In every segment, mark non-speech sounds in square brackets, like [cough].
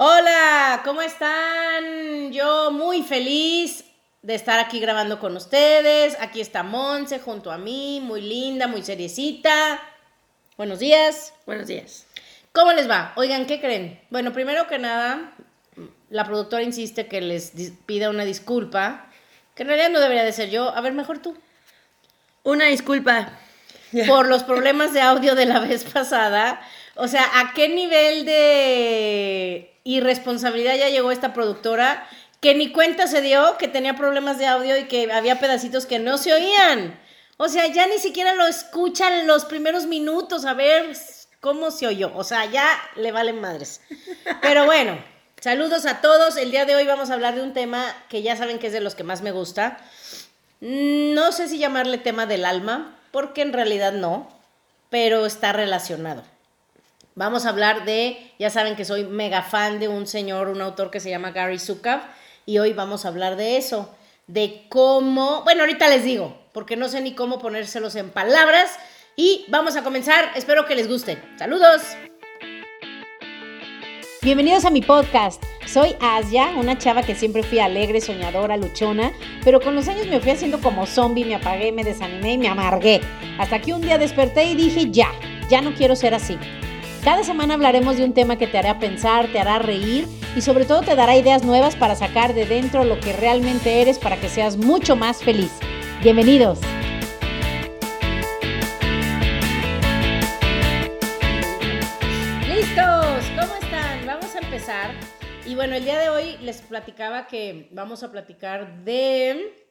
Hola, ¿cómo están? Yo muy feliz de estar aquí grabando con ustedes. Aquí está Monse junto a mí, muy linda, muy seriecita. Buenos días. Buenos días. ¿Cómo les va? Oigan, ¿qué creen? Bueno, primero que nada, la productora insiste que les pida una disculpa, que en realidad no debería de ser yo. A ver, mejor tú. Una disculpa. [laughs] Por los problemas de audio de la vez pasada. O sea, ¿a qué nivel de irresponsabilidad ya llegó esta productora que ni cuenta se dio que tenía problemas de audio y que había pedacitos que no se oían. O sea, ya ni siquiera lo escuchan los primeros minutos a ver cómo se oyó. O sea, ya le valen madres. Pero bueno, saludos a todos. El día de hoy vamos a hablar de un tema que ya saben que es de los que más me gusta. No sé si llamarle tema del alma, porque en realidad no, pero está relacionado. Vamos a hablar de, ya saben que soy mega fan de un señor, un autor que se llama Gary Zukav, y hoy vamos a hablar de eso, de cómo, bueno, ahorita les digo, porque no sé ni cómo ponérselos en palabras, y vamos a comenzar, espero que les guste. Saludos. Bienvenidos a mi podcast. Soy Asia, una chava que siempre fui alegre, soñadora, luchona, pero con los años me fui haciendo como zombie, me apagué, me desanimé y me amargué. Hasta que un día desperté y dije, ya, ya no quiero ser así. Cada semana hablaremos de un tema que te hará pensar, te hará reír y sobre todo te dará ideas nuevas para sacar de dentro lo que realmente eres para que seas mucho más feliz. Bienvenidos. Listos, ¿cómo están? Vamos a empezar. Y bueno, el día de hoy les platicaba que vamos a platicar de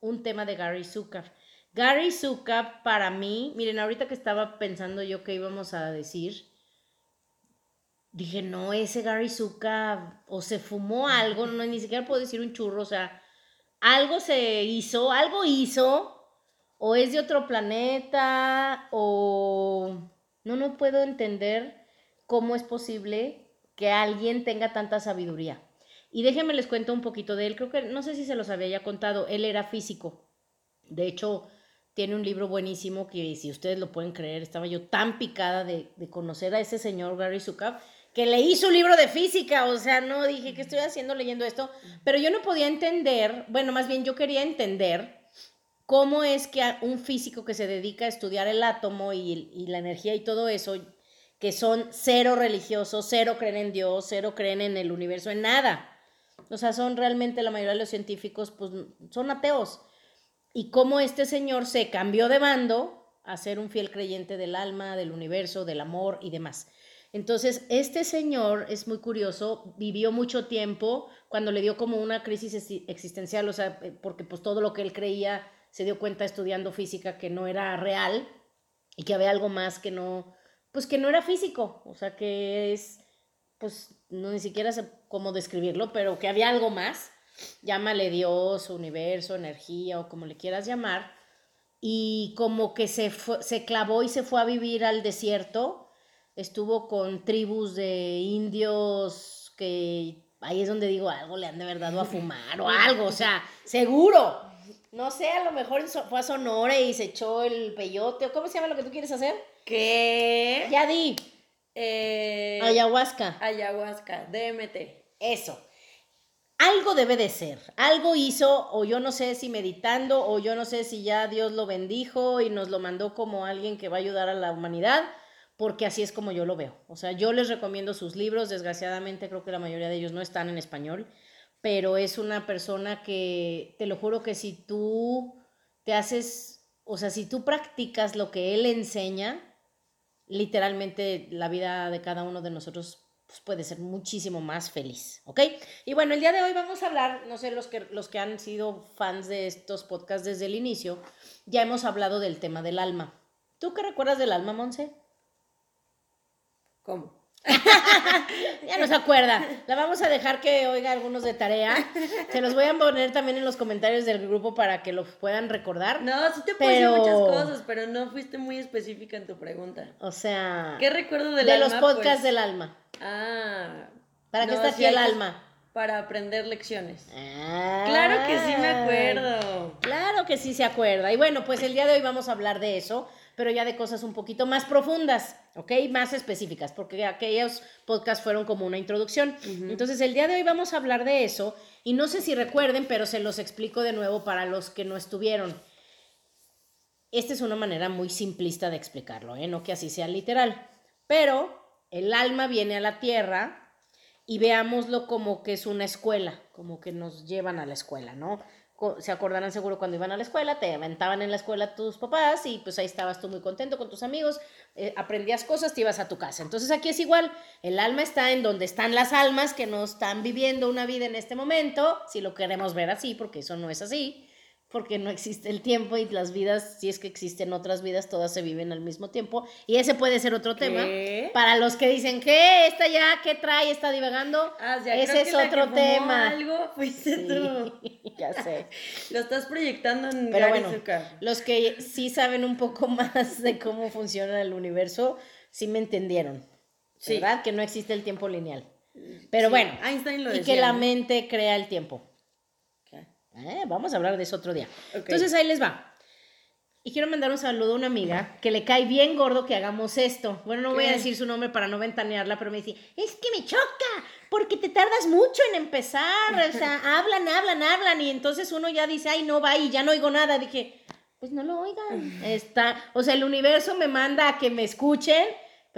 un tema de Gary Zucker. Gary Zucker para mí, miren, ahorita que estaba pensando yo qué íbamos a decir, dije, no, ese Gary Zuka o se fumó algo, no, ni siquiera puedo decir un churro, o sea, algo se hizo, algo hizo, o es de otro planeta, o no, no puedo entender cómo es posible que alguien tenga tanta sabiduría. Y déjenme les cuento un poquito de él, creo que, no sé si se los había ya contado, él era físico, de hecho, tiene un libro buenísimo que si ustedes lo pueden creer, estaba yo tan picada de, de conocer a ese señor Gary Zukav que leí su libro de física, o sea, no dije, ¿qué estoy haciendo leyendo esto? Pero yo no podía entender, bueno, más bien yo quería entender cómo es que un físico que se dedica a estudiar el átomo y, y la energía y todo eso, que son cero religiosos, cero creen en Dios, cero creen en el universo, en nada. O sea, son realmente la mayoría de los científicos, pues son ateos. Y cómo este señor se cambió de bando a ser un fiel creyente del alma, del universo, del amor y demás. Entonces, este señor es muy curioso, vivió mucho tiempo cuando le dio como una crisis existencial, o sea, eh, porque pues todo lo que él creía se dio cuenta estudiando física que no era real y que había algo más que no, pues que no era físico, o sea, que es, pues no ni siquiera sé cómo describirlo, pero que había algo más, llámale Dios, universo, energía o como le quieras llamar, y como que se, se clavó y se fue a vivir al desierto estuvo con tribus de indios que ahí es donde digo, algo le han de verdad dado a fumar o [laughs] algo, o sea, seguro. No sé, a lo mejor fue a Sonora y se echó el peyote, o ¿cómo se llama lo que tú quieres hacer? ¿Qué? Ya di. Eh, ayahuasca. Ayahuasca, DMT. Eso. Algo debe de ser. Algo hizo, o yo no sé si meditando, o yo no sé si ya Dios lo bendijo y nos lo mandó como alguien que va a ayudar a la humanidad porque así es como yo lo veo. O sea, yo les recomiendo sus libros, desgraciadamente creo que la mayoría de ellos no están en español, pero es una persona que, te lo juro que si tú te haces, o sea, si tú practicas lo que él enseña, literalmente la vida de cada uno de nosotros pues, puede ser muchísimo más feliz, ¿ok? Y bueno, el día de hoy vamos a hablar, no sé, los que, los que han sido fans de estos podcasts desde el inicio, ya hemos hablado del tema del alma. ¿Tú qué recuerdas del alma, Monse? ¿Cómo? [laughs] ya no se acuerda. La vamos a dejar que oiga algunos de tarea. Se los voy a poner también en los comentarios del grupo para que lo puedan recordar. No, sí te puedo decir muchas cosas, pero no fuiste muy específica en tu pregunta. O sea. ¿Qué recuerdo del de alma? De los podcasts pues? del alma. Ah. ¿Para qué está aquí el alma? Para aprender lecciones. Ah, claro que sí me acuerdo. Claro que sí se acuerda. Y bueno, pues el día de hoy vamos a hablar de eso pero ya de cosas un poquito más profundas, ¿ok? Más específicas, porque aquellos podcasts fueron como una introducción. Entonces, el día de hoy vamos a hablar de eso, y no sé si recuerden, pero se los explico de nuevo para los que no estuvieron. Esta es una manera muy simplista de explicarlo, ¿eh? no que así sea literal, pero el alma viene a la tierra y veámoslo como que es una escuela, como que nos llevan a la escuela, ¿no? Se acordarán seguro cuando iban a la escuela, te aventaban en la escuela tus papás y pues ahí estabas tú muy contento con tus amigos, eh, aprendías cosas, te ibas a tu casa. Entonces aquí es igual, el alma está en donde están las almas que no están viviendo una vida en este momento, si lo queremos ver así, porque eso no es así porque no existe el tiempo y las vidas, si es que existen otras vidas, todas se viven al mismo tiempo. Y ese puede ser otro tema. Para los que dicen, ¿qué? ¿Esta ya qué trae? ¿Está divagando? Ah, ese es otro tema. algo fuiste tú. [laughs] ya sé. [laughs] Lo estás proyectando en Pero bueno, los que sí saben un poco [laughs] más de cómo funciona el universo, sí me entendieron. ¿Verdad? Que no existe el tiempo lineal. Pero bueno, Einstein lo y que la mente crea el tiempo. Eh, vamos a hablar de eso otro día. Entonces ahí les va. Y quiero mandar un saludo a una amiga que le cae bien gordo que hagamos esto. Bueno, no voy a decir su nombre para no ventanearla, pero me dice, es que me choca, porque te tardas mucho en empezar. O sea, [laughs] hablan, hablan, hablan. Y entonces uno ya dice, ay, no va y ya no oigo nada. Dije, pues no lo oigan. Está, o sea, el universo me manda a que me escuchen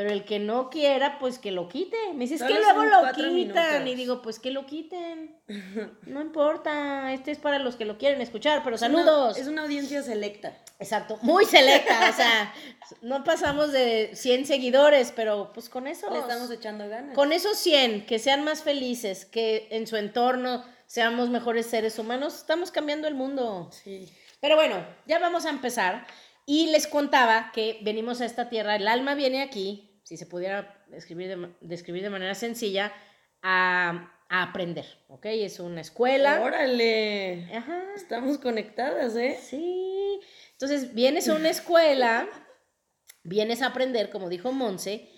pero el que no quiera, pues que lo quite. Me dices que luego lo quitan. Y digo, pues que lo quiten. [laughs] No importa. Este es para los que lo quieren escuchar, pero saludos. es una audiencia selecta. Exacto, muy selecta. o sea, no pasamos de 100 seguidores, pero pues con eso. Le estamos echando ganas. Con esos 100, que sean más felices, que en su entorno seamos mejores seres humanos, estamos cambiando el mundo. Sí. Pero bueno, ya vamos a empezar. Y les contaba que venimos a esta tierra, el alma viene aquí, si se pudiera describir de, describir de manera sencilla, a, aprender, ¿ok? Es una escuela. ¡Órale! Ajá. Estamos conectadas, ¿eh? Sí. Entonces, vienes a una escuela, vienes a aprender, como dijo Monse,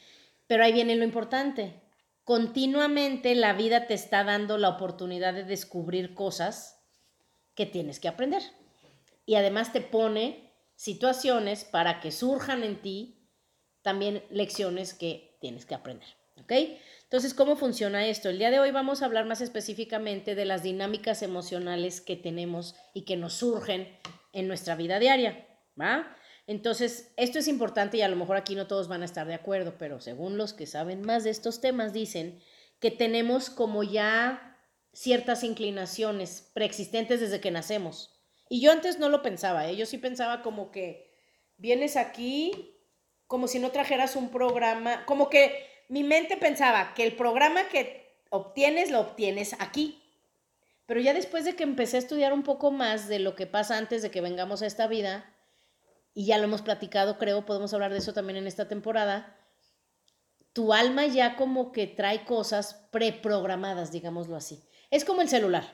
pero ahí viene lo importante. Continuamente la vida te está dando la oportunidad de descubrir cosas que tienes que aprender. Y además te pone situaciones para que surjan en ti también lecciones que tienes que aprender. ¿Ok? Entonces, ¿cómo funciona esto? El día de hoy vamos a hablar más específicamente de las dinámicas emocionales que tenemos y que nos surgen en nuestra vida diaria. ¿Va? Entonces, esto es importante y a lo mejor aquí no todos van a estar de acuerdo, pero según los que saben más de estos temas, dicen que tenemos como ya ciertas inclinaciones preexistentes desde que nacemos. Y yo antes no lo pensaba, ¿eh? yo sí pensaba como que vienes aquí como si no trajeras un programa, como que mi mente pensaba que el programa que obtienes lo obtienes aquí. Pero ya después de que empecé a estudiar un poco más de lo que pasa antes de que vengamos a esta vida, y ya lo hemos platicado, creo, podemos hablar de eso también en esta temporada, tu alma ya como que trae cosas preprogramadas, digámoslo así. Es como el celular.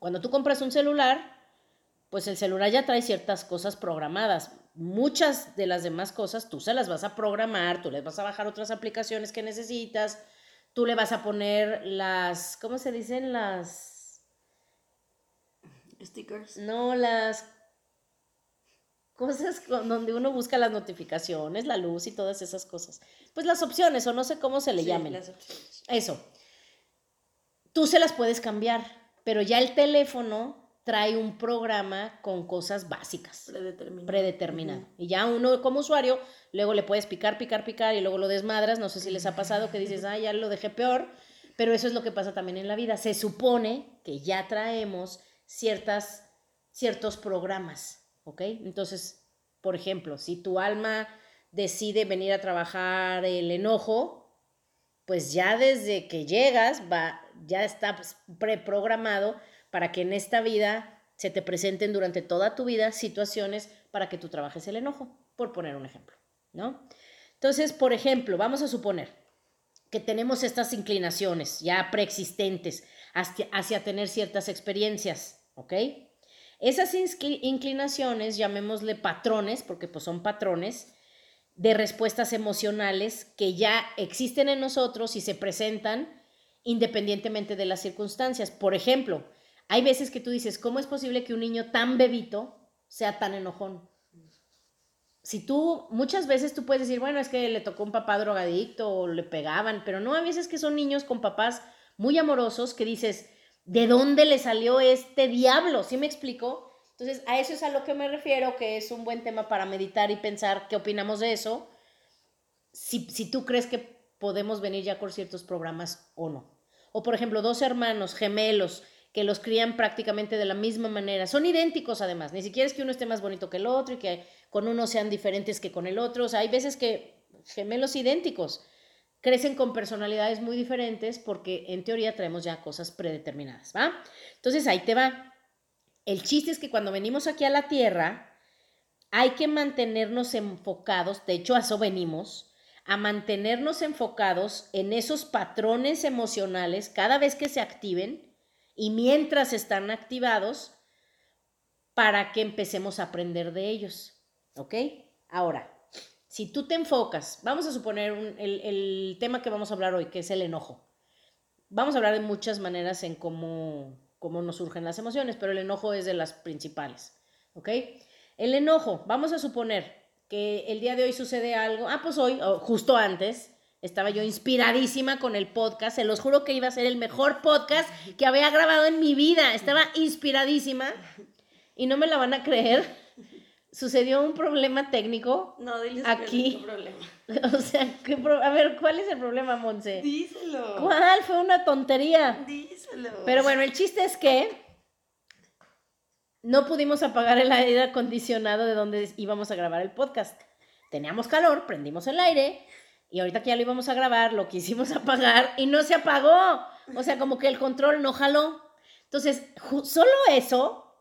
Cuando tú compras un celular, pues el celular ya trae ciertas cosas programadas muchas de las demás cosas tú se las vas a programar, tú les vas a bajar otras aplicaciones que necesitas, tú le vas a poner las, ¿cómo se dicen? Las... Stickers. No, las cosas donde uno busca las notificaciones, la luz y todas esas cosas. Pues las opciones, o no sé cómo se le llamen. Eso. Tú se las puedes cambiar, pero ya el teléfono trae un programa con cosas básicas. Predeterminado. Predeterminado. Y ya uno como usuario, luego le puedes picar, picar, picar y luego lo desmadras. No sé si les ha pasado que dices, [laughs] ah, ya lo dejé peor. Pero eso es lo que pasa también en la vida. Se supone que ya traemos ciertas, ciertos programas, ¿ok? Entonces, por ejemplo, si tu alma decide venir a trabajar el enojo, pues ya desde que llegas va, ya está preprogramado para que en esta vida se te presenten durante toda tu vida situaciones para que tú trabajes el enojo, por poner un ejemplo, ¿no? Entonces, por ejemplo, vamos a suponer que tenemos estas inclinaciones ya preexistentes hacia, hacia tener ciertas experiencias, ¿ok? Esas inclinaciones, llamémosle patrones, porque pues son patrones de respuestas emocionales que ya existen en nosotros y se presentan independientemente de las circunstancias. Por ejemplo, hay veces que tú dices, ¿cómo es posible que un niño tan bebito sea tan enojón? si tú, muchas veces tú puedes decir, bueno, es que le tocó un papá drogadicto o le pegaban, pero no, a veces que son niños con papás muy amorosos que dices, ¿de dónde le salió este diablo? ¿Sí me explico? Entonces, a eso es a lo que me refiero, que es un buen tema para meditar y pensar qué opinamos de eso, si, si tú crees que podemos venir ya con ciertos programas o no. O, por ejemplo, dos hermanos gemelos que los crían prácticamente de la misma manera. Son idénticos además, ni siquiera es que uno esté más bonito que el otro y que con uno sean diferentes que con el otro. O sea, hay veces que gemelos idénticos crecen con personalidades muy diferentes porque en teoría traemos ya cosas predeterminadas, ¿va? Entonces ahí te va. El chiste es que cuando venimos aquí a la Tierra, hay que mantenernos enfocados, de hecho a eso venimos, a mantenernos enfocados en esos patrones emocionales cada vez que se activen y mientras están activados para que empecemos a aprender de ellos. ¿Ok? Ahora, si tú te enfocas, vamos a suponer el, el, tema que vamos a hablar hoy, que es el enojo. Vamos a hablar de muchas maneras en cómo, cómo nos surgen las emociones, pero el enojo es de las principales. ¿Ok? El enojo, vamos a suponer que el día de hoy sucede algo, ah, pues hoy, justo antes, estaba yo inspiradísima con el podcast. Se los juro que iba a ser el mejor podcast que había grabado en mi vida. Estaba inspiradísima. Y no me la van a creer. Sucedió un problema técnico. No, diles aquí. Que problema. [laughs] O sea, ¿qué a ver, ¿cuál es el problema, Monse? Díselo. ¿Cuál? Fue una tontería. Díselo. Pero bueno, el chiste es que no pudimos apagar el aire acondicionado de donde íbamos a grabar el podcast. Teníamos calor, prendimos el aire y ahorita que ya lo íbamos a grabar, lo quisimos [laughs] apagar y no se apagó. O sea, como que el control no jaló. Entonces, solo eso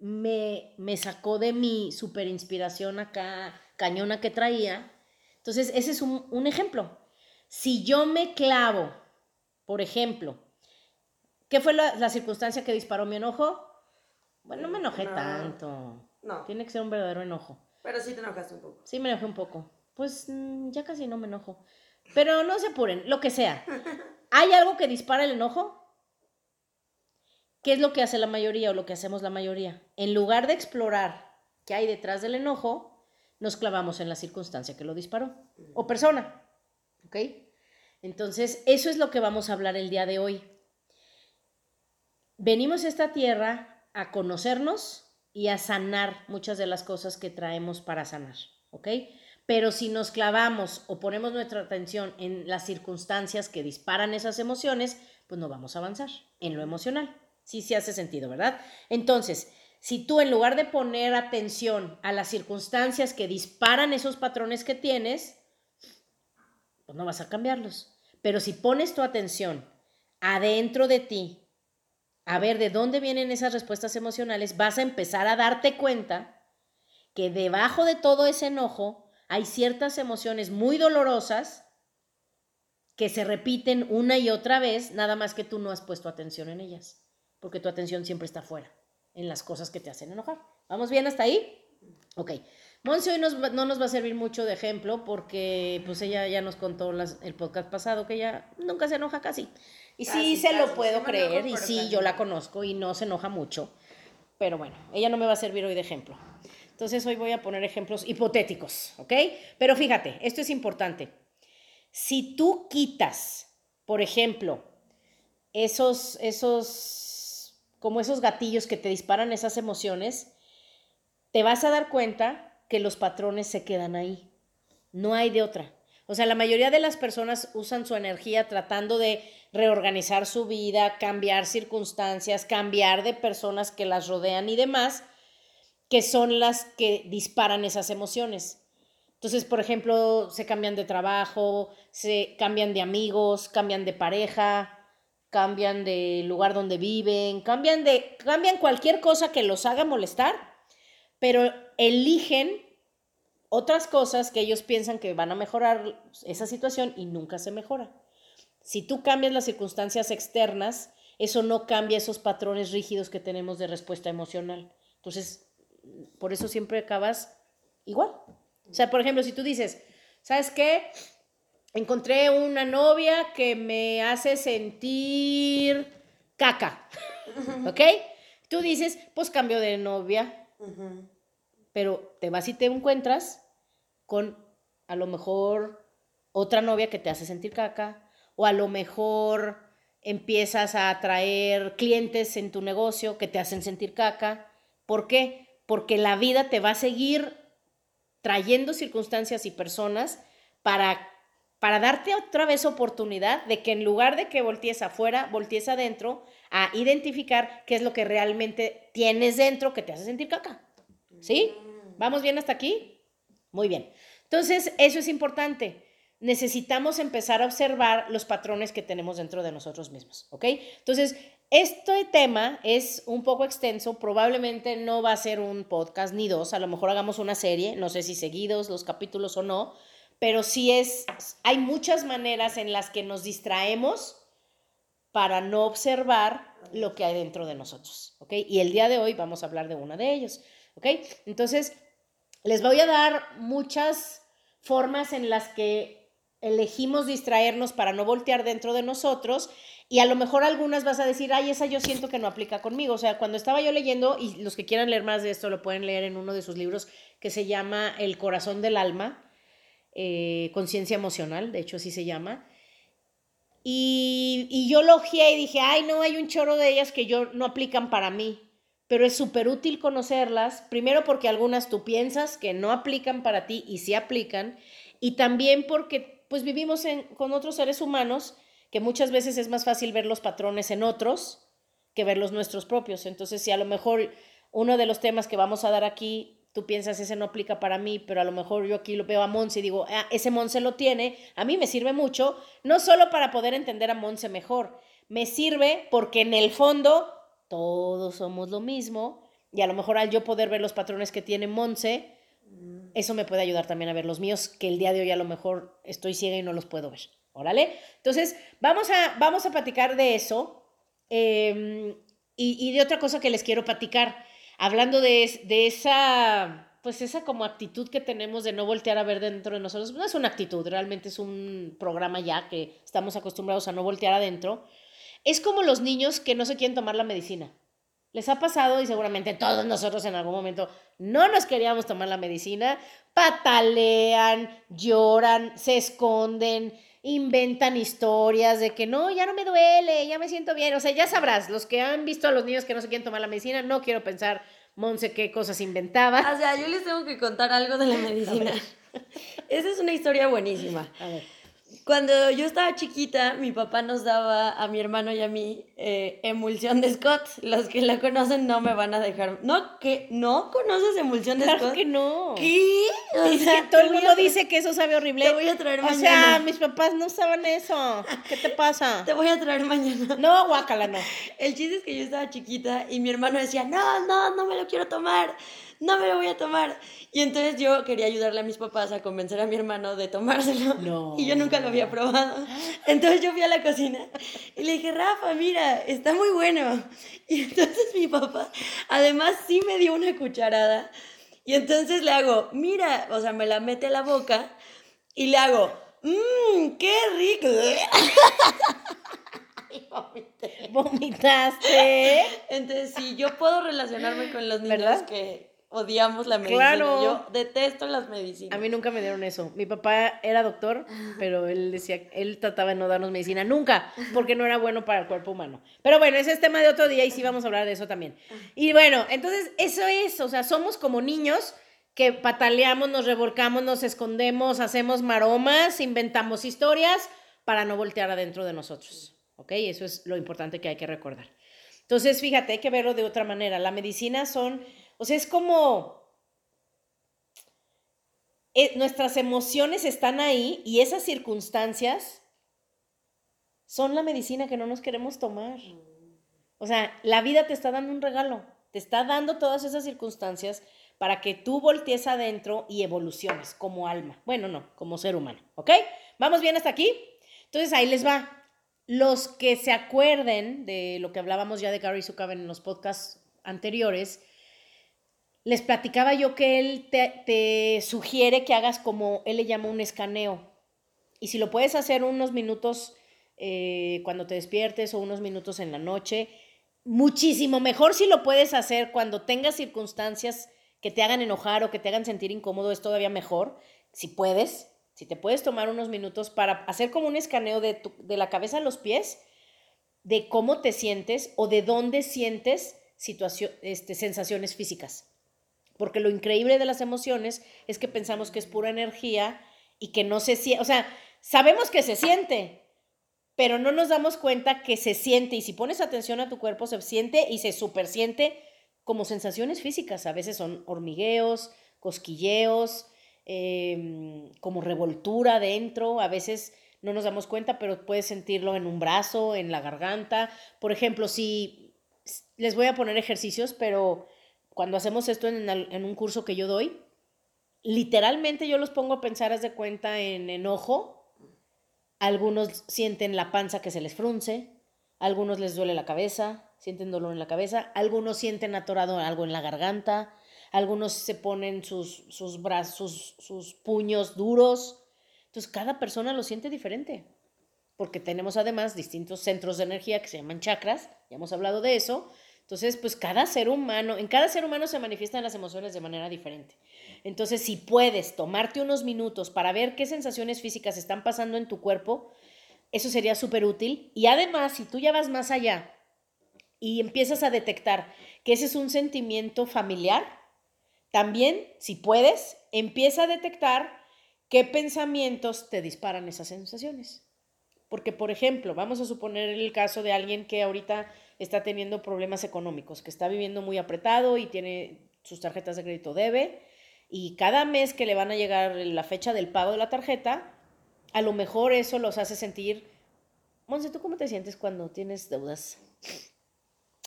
me, me sacó de mi super inspiración acá, cañona que traía. Entonces, ese es un, un ejemplo. Si yo me clavo, por ejemplo, ¿qué fue la, la, circunstancia que disparó mi enojo? Bueno, no me enojé tanto. No. Tiene que ser un verdadero enojo. Pero sí te enojaste un poco. Sí, me enojé un poco pues mm, ya casi no me enojo. Pero no se apuren, lo que sea. ¿Hay algo que dispara el enojo? ¿Qué es lo que hace la mayoría o lo que hacemos la mayoría? En lugar de explorar qué hay detrás del enojo, nos clavamos en la circunstancia que lo disparó o persona. ¿Ok? Entonces, eso es lo que vamos a hablar el día de hoy. Venimos a esta tierra a conocernos y a sanar muchas de las cosas que traemos para sanar. ¿Ok? Pero si nos clavamos o ponemos nuestra atención en las circunstancias que disparan esas emociones, pues no vamos a avanzar en lo emocional. Sí, sí hace sentido, ¿verdad? Entonces, si tú en lugar de poner atención a las circunstancias que disparan esos patrones que tienes, pues no vas a cambiarlos. Pero si pones tu atención adentro de ti, a ver de dónde vienen esas respuestas emocionales, vas a empezar a darte cuenta que debajo de todo ese enojo hay ciertas emociones muy dolorosas que se repiten una y otra vez, nada más que tú no has puesto atención en ellas, porque tu atención siempre está fuera, en las cosas que te hacen enojar. ¿Vamos bien hasta ahí? Ok. Monse hoy no nos va a servir mucho de ejemplo porque pues ella ya nos contó el podcast pasado que ella nunca se enoja casi. Y sí se lo puedo creer y sí, yo la conozco y no se enoja mucho. Pero bueno, ella no me va a servir hoy de ejemplo. Entonces hoy voy a poner ejemplos hipotéticos, ¿ok? Pero fíjate, esto es importante. Si tú quitas, por ejemplo, esos, esos, como esos gatillos que te disparan esas emociones, te vas a dar cuenta que los patrones se quedan ahí. No hay de otra. O sea, la mayoría de las personas usan su energía tratando de reorganizar su vida, cambiar circunstancias, cambiar de personas que las rodean y demás, que son las que disparan esas emociones. Entonces, por ejemplo, se cambian de trabajo, se cambian de amigos, cambian de pareja, cambian de lugar donde viven, cambian de cambian cualquier cosa que los haga molestar, pero eligen otras cosas que ellos piensan que van a mejorar esa situación y nunca se mejora. Si tú cambias las circunstancias externas, eso no cambia esos patrones rígidos que tenemos de respuesta emocional. Entonces, por eso siempre acabas igual. O sea, por ejemplo, si tú dices, ¿sabes qué? Encontré una novia que me hace sentir caca, ¿ok? Tú dices, pues cambio de novia. pero te vas y te encuentras con a lo mejor otra novia que te hace sentir caca, o a lo mejor empiezas a atraer clientes en tu negocio que te hacen sentir caca. ¿Por qué? Porque la vida te va a seguir trayendo circunstancias y personas para, para darte otra vez oportunidad de que en lugar de que voltees afuera, voltees adentro a identificar qué es lo que realmente tienes dentro que te hace sentir caca. ¿Sí? ¿Vamos bien hasta aquí? Muy bien. Entonces, eso es importante necesitamos empezar a observar los patrones que tenemos dentro de nosotros mismos, ¿ok? Entonces, este tema es un poco extenso, probablemente no va a ser un podcast ni dos, a lo mejor hagamos una serie, no sé si seguidos los capítulos o no, pero sí es, hay muchas maneras en las que nos distraemos para no observar lo que hay dentro de nosotros, ¿ok? Y el día de hoy vamos a hablar de una de ellos, ¿ok? Entonces, les voy a dar muchas formas en las que elegimos distraernos para no voltear dentro de nosotros y a lo mejor algunas vas a decir, ay, esa yo siento que no aplica conmigo. O sea, cuando estaba yo leyendo, y los que quieran leer más de esto lo pueden leer en uno de sus libros que se llama El corazón del alma, eh, conciencia emocional, de hecho así se llama. Y, y yo logié y dije, ay, no, hay un chorro de ellas que yo no aplican para mí, pero es súper útil conocerlas, primero porque algunas tú piensas que no aplican para ti y sí aplican, y también porque pues vivimos con otros seres humanos que muchas veces es más fácil ver los patrones en otros que ver los nuestros propios. Entonces, si a lo mejor uno de los temas que vamos a dar aquí, tú piensas, ese no aplica para mí, pero a lo mejor yo aquí lo veo a Monse y digo, ah, ese Monse lo tiene, a mí me sirve mucho, no solo para poder entender a Monse mejor, me sirve porque en el fondo todos somos lo mismo y a lo mejor al yo poder ver los patrones que tiene Monse, eso me puede ayudar también a ver los míos, que el día de hoy a lo mejor estoy ciega y no los puedo ver. Órale. Entonces, vamos a, vamos a platicar de eso em, y, de otra cosa que les quiero platicar. Hablando de, de esa, pues esa como actitud que tenemos de no voltear a ver dentro de nosotros. No es una actitud, realmente es un programa ya que estamos acostumbrados a no voltear adentro. Es como los niños que no se quieren tomar la medicina. Les ha pasado y seguramente todos nosotros en algún momento no nos queríamos tomar la medicina, patalean, lloran, se esconden, inventan historias de que no, ya no me duele, ya me siento bien. O sea, ya sabrás, los que han visto a los niños que no se quieren tomar la medicina, no quiero pensar, Monse, qué cosas inventaba. O sea, yo les tengo que contar algo de la [laughs] medicina. Esa es una historia buenísima. A ver. Cuando yo estaba chiquita, mi papá nos daba a mi hermano y a mí eh, emulsión de Scott. Los que la conocen no me van a dejar. No, que no conoces emulsión de Scott. Claro que no. ¿Qué? O sea, todo el mundo dice que eso sabe horrible. Te voy a traer mañana. O sea, mis papás no saben eso. ¿Qué te pasa? Te voy a traer mañana. No, guácala, no. El chiste es que yo estaba chiquita y mi hermano decía, no, no, no me lo quiero tomar no me lo voy a tomar. Y entonces yo quería ayudarle a mis papás a convencer a mi hermano de tomárselo. No. [laughs] Y yo nunca lo había probado. Entonces yo fui a la cocina y le dije, Rafa, mira, está muy bueno. Y entonces mi papá, además, sí me dio una cucharada. Y entonces le hago, mira, o sea, me la mete a la boca y le hago, mmm, qué rico. [laughs] Y vomité. ¿Vomitaste? Entonces, sí, yo puedo relacionarme con los niños que, odiamos la medicina. Claro. Yo detesto las medicinas. A mí nunca me dieron eso. Mi papá era doctor, pero él decía, él trataba de no darnos medicina nunca, porque no era bueno para el cuerpo humano. Pero bueno, ese es tema de otro día y sí vamos a hablar de eso también. Y bueno, entonces eso es, o sea, somos como niños que pataleamos, nos revolcamos, nos escondemos, hacemos maromas, inventamos historias para no voltear adentro de nosotros. ¿Ok? Eso es lo importante que hay que recordar. Entonces, fíjate, hay que verlo de otra manera. La medicina son o sea, es como... Eh, nuestras emociones están ahí y esas circunstancias son la medicina que no nos queremos tomar. O sea, la vida te está dando un regalo, te está dando todas esas circunstancias para que tú voltees adentro y evoluciones como alma. Bueno, no, como ser humano, ¿ok? ¿Vamos bien hasta aquí? Entonces ahí les va. Los que se acuerden de lo que hablábamos ya de Gary Zukavan en los podcasts anteriores, les platicaba yo que él te, sugiere que hagas como él le llama un escaneo. Y si lo puedes hacer unos minutos eh, cuando te despiertes o unos minutos en la noche, muchísimo mejor si lo puedes hacer cuando tengas circunstancias que te hagan enojar o que te hagan sentir incómodo es todavía mejor, si puedes, si te puedes tomar unos minutos para hacer como un escaneo de, de la cabeza a los pies, de cómo te sientes o de dónde sientes este, sensaciones físicas. Porque lo increíble de las emociones es que pensamos que es pura energía y que no se siente, o sea, sabemos que se siente, pero no nos damos cuenta que se siente y si pones atención a tu cuerpo se siente y se supersiente como sensaciones físicas. A veces son hormigueos, cosquilleos, em, como revoltura dentro, a veces no nos damos cuenta, pero puedes sentirlo en un brazo, en la garganta. Por ejemplo, si les voy a poner ejercicios, pero cuando hacemos esto en, un curso que yo doy, literalmente yo los pongo a pensar, haz de cuenta, en enojo. Algunos sienten la panza que se les frunce, algunos les duele la cabeza, sienten dolor en la cabeza, algunos sienten atorado algo en la garganta, algunos se ponen sus, sus brazos, sus puños duros. Entonces, cada persona lo siente diferente, porque tenemos además distintos centros de energía que se llaman chakras, ya hemos hablado de eso, entonces, pues cada ser humano, en cada ser humano se manifiestan las emociones de manera diferente. Entonces, si puedes tomarte unos minutos para ver qué sensaciones físicas están pasando en tu cuerpo, eso sería súper útil. Y además, si tú ya vas más allá y empiezas a detectar que ese es un sentimiento familiar, también, si puedes, empieza a detectar qué pensamientos te disparan esas sensaciones. Porque, por ejemplo, vamos a suponer el caso de alguien que ahorita está teniendo problemas económicos, que está viviendo muy apretado y tiene sus tarjetas de crédito debe, y cada mes que le van a llegar la fecha del pago de la tarjeta, a lo mejor eso los hace sentir, Monse, ¿tú cómo te sientes cuando tienes deudas?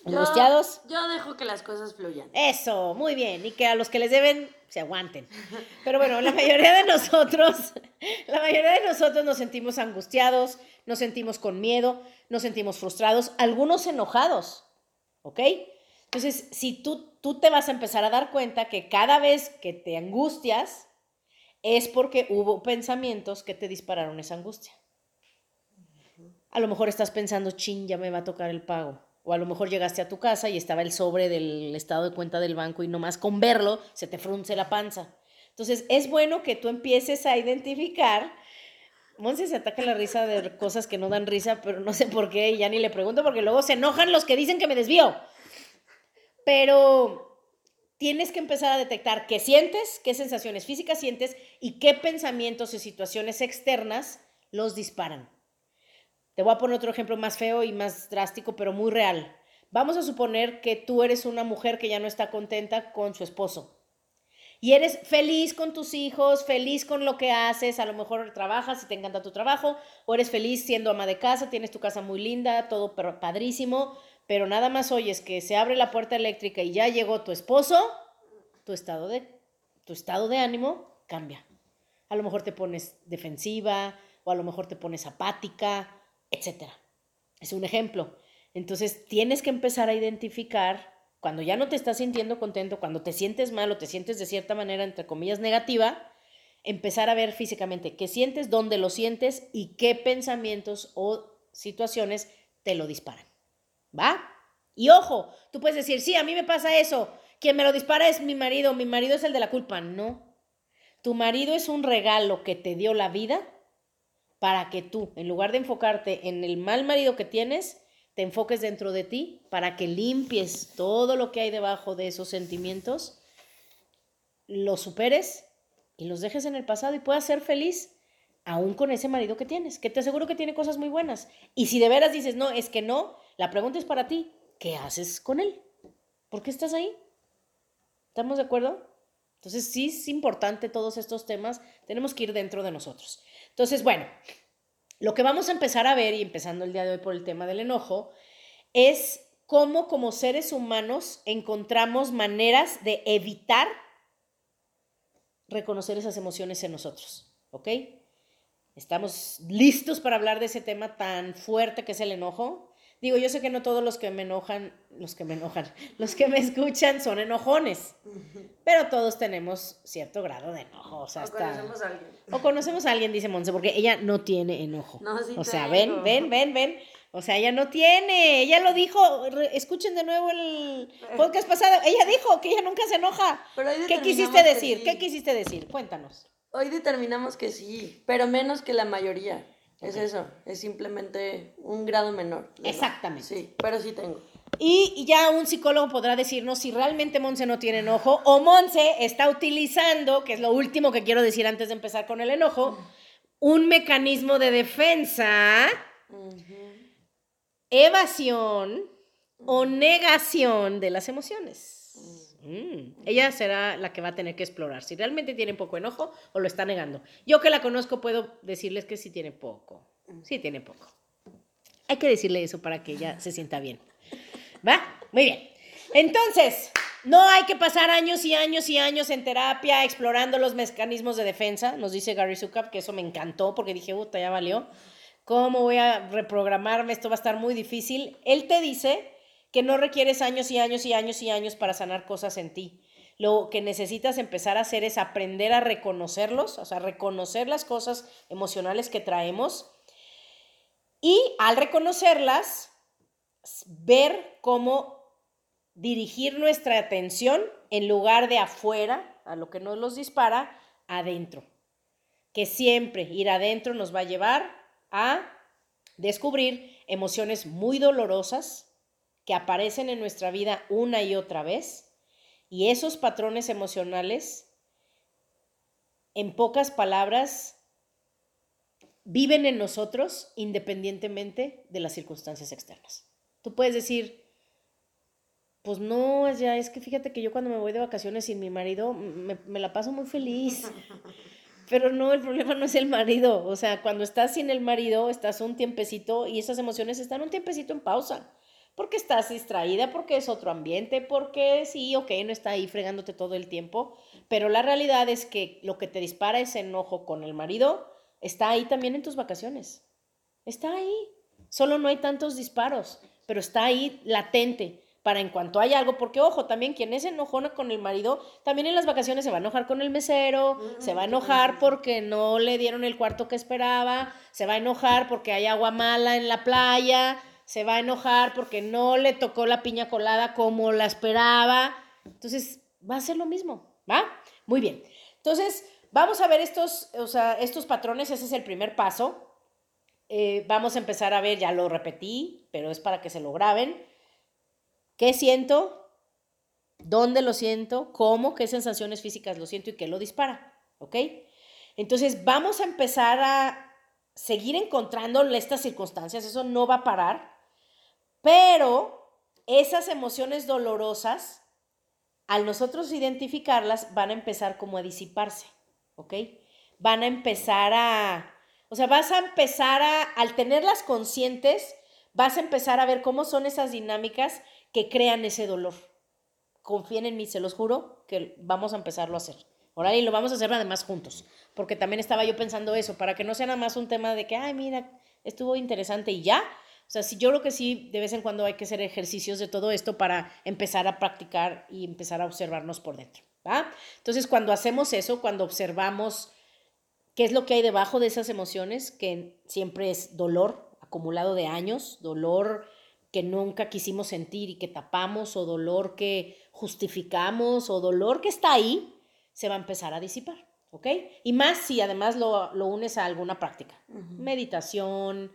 ¿Angustiados? Yo, dejo que las cosas fluyan. Eso, muy bien, y que a los que les deben se aguanten. Pero bueno, la mayoría de nosotros, [laughs] la mayoría de nosotros nos sentimos angustiados, nos sentimos con miedo, nos sentimos frustrados, algunos enojados, ¿ok? Entonces, si tú, tú te vas a empezar a dar cuenta que cada vez que te angustias, es porque hubo pensamientos que te dispararon esa angustia. A lo mejor estás pensando, chin, ya me va a tocar el pago. O a lo mejor llegaste a tu casa y estaba el sobre del estado de cuenta del banco y nomás con verlo se te frunce la panza. Entonces, es bueno que tú empieces a identificar Monse se ataca la risa de cosas que no dan risa, pero no sé por qué, y ya ni le pregunto, porque luego se enojan los que dicen que me desvío. Pero tienes que empezar a detectar qué sientes, qué sensaciones físicas sientes y qué pensamientos y situaciones externas los disparan. Te voy a poner otro ejemplo más feo y más drástico, pero muy real. Vamos a suponer que tú eres una mujer que ya no está contenta con su esposo y eres feliz con tus hijos, feliz con lo que haces, a lo mejor trabajas y te encanta tu trabajo, o eres feliz siendo ama de casa, tienes tu casa muy linda, todo padrísimo, pero nada más oyes que se abre la puerta eléctrica y ya llegó tu esposo, tu estado de, tu estado de ánimo cambia. A lo mejor te pones defensiva, o a lo mejor te pones apática, etc. Es un ejemplo. Entonces tienes que empezar a identificar cuando ya no te estás sintiendo contento, cuando te sientes mal o te sientes de cierta manera, entre comillas, negativa, empezar a ver físicamente qué sientes, dónde lo sientes y qué pensamientos o situaciones te lo disparan. ¿Va? Y ojo, tú puedes decir, sí, a mí me pasa eso. Quien me lo dispara es mi marido, mi marido es el de la culpa. No. Tu marido es un regalo que te dio la vida para que tú, en lugar de enfocarte en el mal marido que tienes, te enfoques dentro de ti para que limpies todo lo que hay debajo de esos sentimientos, los superes y los dejes en el pasado y puedas ser feliz aún con ese marido que tienes, que te aseguro que tiene cosas muy buenas. Y si de veras dices, no, es que no, la pregunta es para ti, ¿qué haces con él? ¿Por qué estás ahí? ¿Estamos de acuerdo? Entonces sí es importante todos estos temas, tenemos que ir dentro de nosotros. Entonces, bueno, lo que vamos a empezar a ver, y empezando el día de hoy por el tema del enojo, es cómo como seres humanos encontramos maneras de evitar reconocer esas emociones en nosotros, ¿ok? ¿Estamos listos para hablar de ese tema tan fuerte que es el enojo? Digo, yo sé que no todos los que me enojan, los que me enojan, [laughs] los que me escuchan son enojones, pero todos tenemos cierto grado de enojo. O, sea, conocemos a alguien. O conocemos a alguien, dice Monse, porque ella no tiene enojo. No, sí o sea, ven, ven, ven, ven. O sea, ella no tiene, ella lo dijo, escuchen de nuevo el podcast pasado, ella dijo que ella nunca se enoja. ¿Qué quisiste decir? ¿Qué quisiste decir? Cuéntanos. Hoy determinamos que sí, pero menos que la mayoría. Es eso, es simplemente un grado menor. Exactamente. Sí, pero sí tengo. Y ya un psicólogo podrá decirnos si realmente Monse no tiene enojo o Monse está utilizando, que es lo último que quiero decir antes de empezar con el enojo, un mecanismo de defensa, evasión o negación de las emociones. Mm, ella será la que va a tener que explorar si realmente tiene poco enojo o lo está negando. Yo que la conozco puedo decirles que sí tiene poco. Sí tiene poco. Hay que decirle eso para que ella se sienta bien. ¿Va? Muy bien. Entonces, no hay que pasar años y años y años en terapia explorando los mecanismos de defensa. Nos dice Gary Zukav que eso me encantó porque dije, puta, ya valió. ¿Cómo voy a reprogramarme? Esto va a estar muy difícil. Él te dice que no requieres años y años y años y años para sanar cosas en ti. Lo que necesitas empezar a hacer es aprender a reconocerlos, o sea, reconocer las cosas emocionales que traemos y al reconocerlas, ver cómo dirigir nuestra atención en lugar de afuera, a lo que nos los dispara, adentro. Que siempre ir adentro nos va a llevar a descubrir emociones muy dolorosas, que aparecen en nuestra vida una y otra vez y esos patrones emocionales, en pocas palabras, viven en nosotros independientemente de las circunstancias externas. Tú puedes decir, pues no, ya es que fíjate que yo cuando me voy de vacaciones sin mi marido me, me, la paso muy feliz. [laughs] Pero no, el problema no es el marido. O sea, cuando estás sin el marido, estás un tiempecito y esas emociones están un tiempecito en pausa porque estás distraída, porque es otro ambiente, porque sí, ok, no está ahí fregándote todo el tiempo, pero la realidad es que lo que te dispara ese enojo con el marido está ahí también en tus vacaciones. Está ahí. Solo no hay tantos disparos, pero está ahí latente para en cuanto haya algo, porque ojo, también quien es enojona con el marido, también en las vacaciones se va a enojar con el mesero, se va a enojar porque no le dieron el cuarto que esperaba, se va a enojar porque hay agua mala en la playa, se va a enojar porque no le tocó la piña colada como la esperaba. Entonces, va a ser lo mismo, ¿va? Muy bien. Entonces, vamos a ver estos, o sea, estos patrones, ese es el primer paso. Eh, vamos a empezar a ver, ya lo repetí, pero es para que se lo graben. ¿Qué siento? ¿Dónde lo siento? ¿Cómo? ¿Qué sensaciones físicas lo siento y qué lo dispara? ¿Ok? Entonces, vamos a empezar a seguir encontrando estas circunstancias, eso no va a parar. Pero esas emociones dolorosas, al nosotros identificarlas, van a empezar como a disiparse, ¿ok? Van a empezar a, o sea, vas a empezar a, al tenerlas conscientes, vas a empezar a ver cómo son esas dinámicas que crean ese dolor. Confíen en mí, se los juro que vamos a empezarlo a hacer. Ahora y lo vamos a hacer además juntos, porque también estaba yo pensando eso, para que no sea nada más un tema de que, ay, mira, estuvo interesante y ya, o sea, sí, yo creo que sí, de vez en cuando hay que hacer ejercicios de todo esto para empezar a practicar y empezar a observarnos por dentro. ¿va? Entonces, cuando hacemos eso, cuando observamos qué es lo que hay debajo de esas emociones, que siempre es dolor acumulado de años, dolor que nunca quisimos sentir y que tapamos, o dolor que justificamos, o dolor que está ahí, se va a empezar a disipar. ¿Ok? Y más si además lo, lo unes a alguna práctica. Meditación,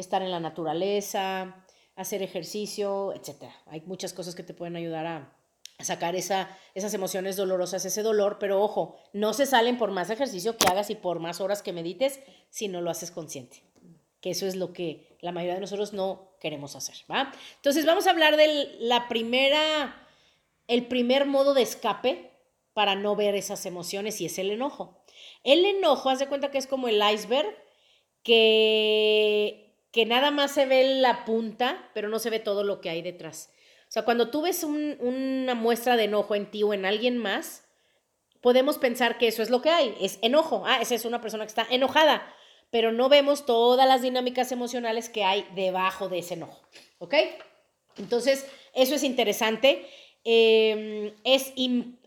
estar en la naturaleza, hacer ejercicio, etc. Hay muchas cosas que te pueden ayudar a, sacar esa, esas emociones dolorosas, ese dolor, pero ojo, no se salen por más ejercicio que hagas y por más horas que medites si no lo haces consciente, que eso es lo que la mayoría de nosotros no queremos hacer, ¿va? Entonces vamos a hablar de la primera, el primer modo de escape para no ver esas emociones y es el enojo. El enojo, haz de cuenta que es como el iceberg que que nada más se ve la punta, pero no se ve todo lo que hay detrás. O sea, cuando tú ves una muestra de enojo en ti o en alguien más, podemos pensar que eso es lo que hay, es enojo. Ah, esa es una persona que está enojada, pero no vemos todas las dinámicas emocionales que hay debajo de ese enojo. ¿Ok? Entonces, eso es interesante. Em, es,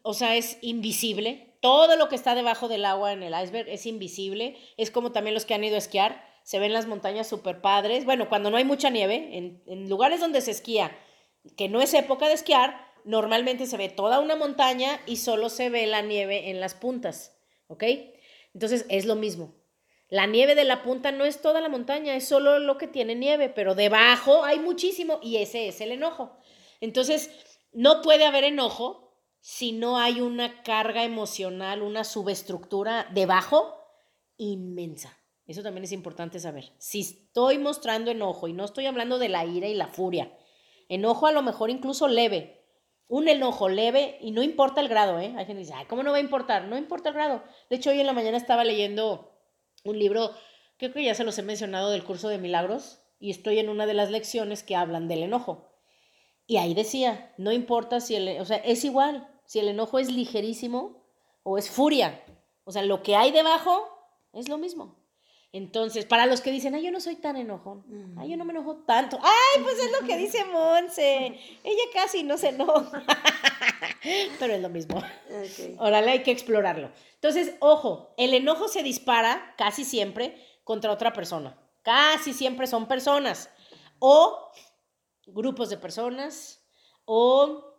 o sea, es invisible. Todo lo que está debajo del agua en el iceberg es invisible. Es como también los que han ido a esquiar se ven las montañas súper padres. Bueno, cuando no hay mucha nieve, en, en lugares donde se esquía, que no es época de esquiar, normalmente se ve toda una montaña y solo se ve la nieve en las puntas, ¿ok? Entonces es lo mismo. La nieve de la punta no es toda la montaña, es solo lo que tiene nieve, pero debajo hay muchísimo y ese es el enojo. Entonces, no puede haber enojo si no hay una carga emocional, una subestructura debajo inmensa. Eso también es importante saber. Si estoy mostrando enojo y no estoy hablando de la ira y la furia, enojo a lo mejor incluso leve, un enojo leve y no importa el grado, ¿eh? Hay gente que dice, Ay, ¿cómo no va a importar? No importa el grado. De hecho, hoy en la mañana estaba leyendo un libro, creo que ya se los he mencionado, del curso de milagros, y estoy en una de las lecciones que hablan del enojo. Y ahí decía, no importa si el, o sea, es igual, si el enojo es ligerísimo o es furia. O sea, lo que hay debajo es lo mismo. Entonces, para los que dicen, ay, yo no soy tan enojón, ay, yo no me enojo tanto, ay, pues es lo que dice Monse, ella casi no se enoja, [laughs] pero es lo mismo. Órale, hay que explorarlo. Entonces, ojo, el enojo se dispara casi siempre contra otra persona, casi siempre son personas, o grupos de personas, o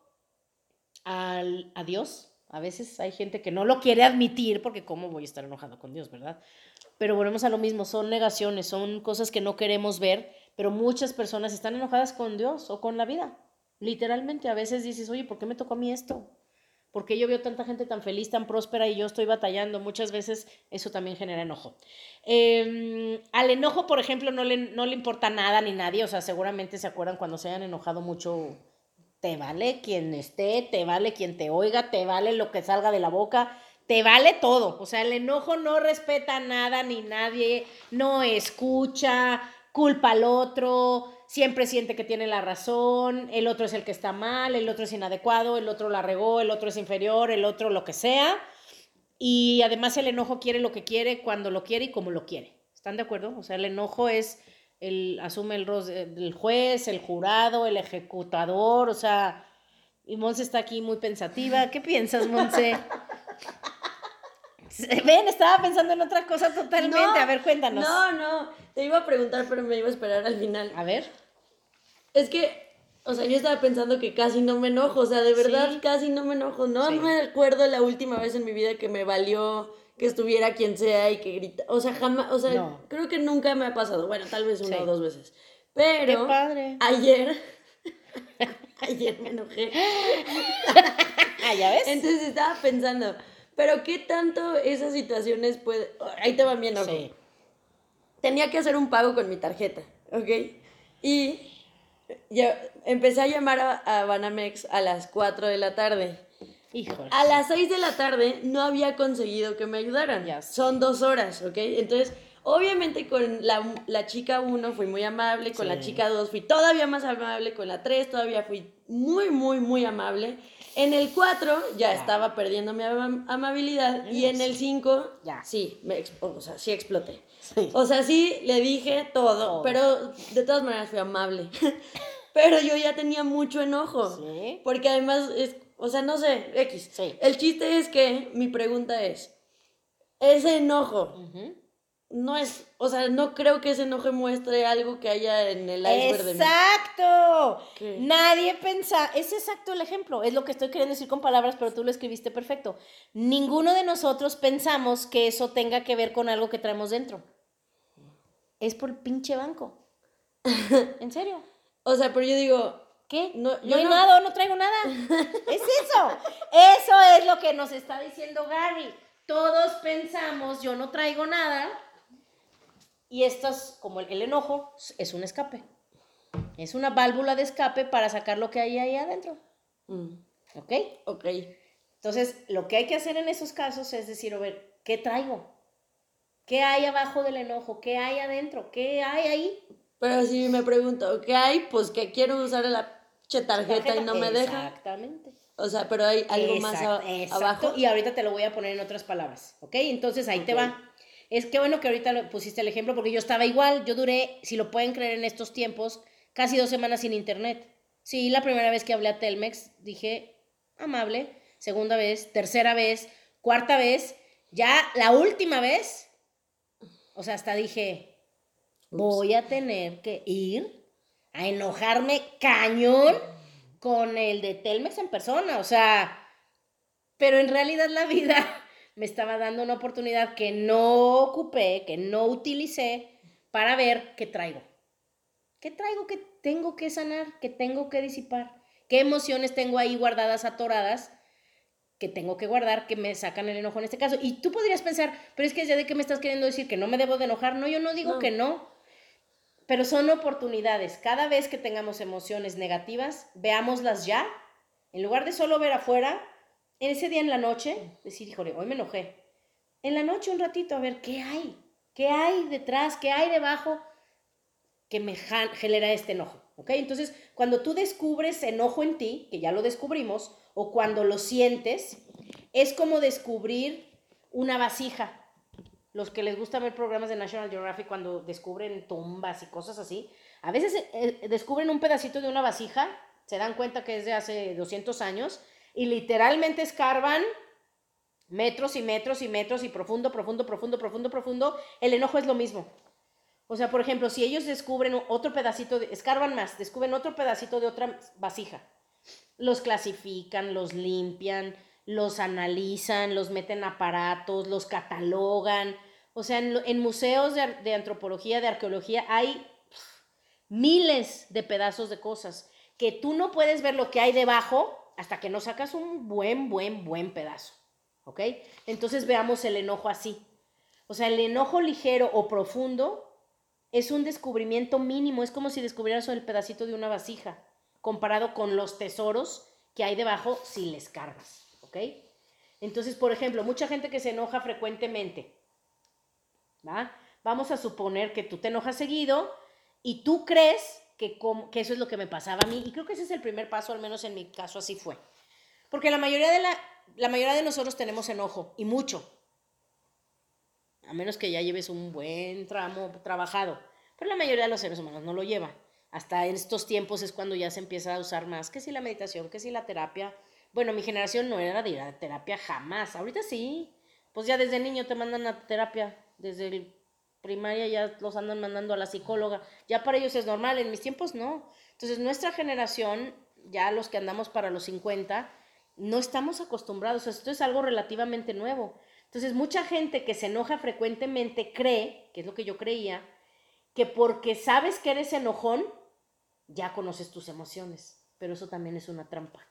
al, a Dios. A veces hay gente que no lo quiere admitir porque cómo voy a estar enojado con Dios, ¿verdad? Pero volvemos a lo mismo, son negaciones, son cosas que no queremos ver, pero muchas personas están enojadas con Dios o con la vida. Literalmente, a veces dices, oye, ¿por qué me tocó a mí esto? ¿Por qué yo veo tanta gente tan feliz, tan próspera y yo estoy batallando? Muchas veces eso también genera enojo. Em, al enojo, por ejemplo, no le, no le importa nada ni nadie, o sea, seguramente se acuerdan cuando se hayan enojado mucho, te vale quien esté, te vale quien te oiga, te vale lo que salga de la boca, te vale todo. O sea, el enojo no respeta nada ni nadie, no escucha, culpa al otro, siempre siente que tiene la razón, el otro es el que está mal, el otro es inadecuado, el otro la regó, el otro es inferior, el otro lo que sea. Y además el enojo quiere lo que quiere, cuando lo quiere y como lo quiere. ¿Están de acuerdo? O sea, el enojo es, el, asume el rol del juez, el jurado, el ejecutador, o sea, y Monse está aquí muy pensativa. ¿Qué piensas, Monse? [laughs] [laughs] Ven, estaba pensando en otra cosa totalmente. a ver, cuéntanos. No, no. Te iba a preguntar, pero me iba a esperar al final. A ver. Es que, o sea, yo estaba pensando que casi no me enojo. O sea, de verdad, casi no me enojo. No me acuerdo la última vez en mi vida que me valió que estuviera quien sea y que grita. O sea, jamás. O sea, creo que nunca me ha pasado. Bueno, tal vez una o dos veces. Pero. padre. Ayer. [laughs] ayer me enojé. [laughs] ah, ya ves. Entonces estaba pensando pero ¿qué tanto esas situaciones puede... Ahí te va bien. Tenía que hacer un pago con mi tarjeta, ¿ok? Y ya empecé a llamar a, Banamex a las 4 de la tarde. Híjole. A las 6 de la tarde no había conseguido que me ayudaran. Ya. Son dos horas, ¿ok? Entonces, obviamente con la, la chica 1 fui muy amable, con la chica 2 fui todavía más amable, con la 3 todavía fui muy, muy, muy amable. En el 4 ya, estaba perdiendo mi amabilidad y en el 5 ya. sí, me, o sea, sí exploté. O sea, sí le dije todo, pero de todas maneras fui amable. [laughs] pero yo ya tenía mucho enojo. Porque además, es, o sea, no sé, X. El chiste es que mi pregunta es, ese enojo no es, o sea, no creo que ese enojo muestre algo que haya en el iceberg de Exacto. Nadie pensa, es exacto el ejemplo, es lo que estoy queriendo decir con palabras, pero tú lo escribiste perfecto. Ninguno de nosotros pensamos que eso tenga que ver con algo que traemos dentro. Es por el pinche banco. [laughs] ¿En serio? O sea, pero yo digo, ¿Qué? No, yo no hay nada, no traigo nada. [laughs] es eso. Eso es lo que nos está diciendo Gary. Todos pensamos, yo no traigo nada, y esto es como el, enojo, es un escape. Es una válvula de escape para sacar lo que hay ahí adentro. Mm. ¿Ok? Ok. Entonces, lo que hay que hacer en esos casos es decir, a ver, ¿qué traigo? ¿Qué hay abajo del enojo? ¿Qué hay adentro? ¿Qué hay ahí? Pero si me pregunto, ¿qué hay? Pues que quiero usar la tarjeta, y no me deja. Exactamente. O sea, pero hay algo más abajo. Y ahorita te lo voy a poner en otras palabras, ¿ok? Entonces ahí te va. Es que bueno que ahorita pusiste el ejemplo porque yo estaba igual, yo duré, si lo pueden creer en estos tiempos, casi dos semanas sin internet. Sí, la primera vez que hablé a Telmex dije, amable, segunda vez, tercera vez, cuarta vez, ya la última vez, o sea, hasta dije, voy a tener que ir a enojarme cañón con el de Telmex en persona, o sea, pero en realidad la vida me estaba dando una oportunidad que no ocupé, que no utilicé para ver qué traigo. ¿Qué traigo que tengo que sanar, que tengo que disipar? ¿Qué emociones tengo ahí guardadas, atoradas, que tengo que guardar, que me sacan el enojo en este caso? Y tú podrías pensar, pero es que ya de qué me estás queriendo decir, que no me debo de enojar. No, yo no digo que no, pero son oportunidades. Cada vez que tengamos emociones negativas, veámoslas ya. En lugar de solo ver afuera, en ese día en la noche, decir, híjole, hoy me enojé. En la noche un ratito a ver qué hay, qué hay detrás, qué hay debajo que me genera este enojo. ¿Ok? Entonces, cuando tú descubres enojo en ti, que ya lo descubrimos, o cuando lo sientes, es como descubrir una vasija los que les gusta ver programas de National Geographic cuando descubren tumbas y cosas así, a veces eh, descubren un pedacito de una vasija, se dan cuenta que es de hace 200 años y literalmente escarban metros y metros y metros y profundo, profundo, profundo, profundo, profundo. El enojo es lo mismo. O sea, por ejemplo, si ellos descubren otro pedacito, de, escarban más, descubren otro pedacito de otra vasija, los clasifican, los limpian, los analizan, los meten aparatos, los catalogan. O sea, en, museos de, antropología, de arqueología, hay miles de pedazos de cosas que tú no puedes ver lo que hay debajo hasta que no sacas un buen, buen, buen pedazo. ¿Ok? Entonces veamos el enojo así. O sea, el enojo ligero o profundo es un descubrimiento mínimo, es como si descubrieras el pedacito de una vasija, comparado con los tesoros que hay debajo si les cargas. ¿ok? Entonces, por ejemplo, mucha gente que se enoja frecuentemente, ¿va? Vamos a suponer que tú te enojas seguido y tú crees que, eso es lo que me pasaba a mí. Y creo que ese es el primer paso, al menos en mi caso así fue. Porque la mayoría de, la, la mayoría de nosotros tenemos enojo, y mucho. A menos que ya lleves un buen tramo trabajado. Pero la mayoría de los seres humanos no lo lleva. Hasta en estos tiempos es cuando ya se empieza a usar más, que si la meditación, que si la terapia, bueno, mi generación no era de ir a terapia jamás. Ahorita sí. Pues ya desde niño te mandan a terapia. Desde el primaria ya los andan mandando a la psicóloga. Ya para ellos es normal. En mis tiempos no. Entonces nuestra generación, ya los que andamos para los 50, no estamos acostumbrados. Esto es algo relativamente nuevo. Entonces mucha gente que se enoja frecuentemente cree, que es lo que yo creía, que porque sabes que eres enojón, ya conoces tus emociones. Pero eso también es una trampa.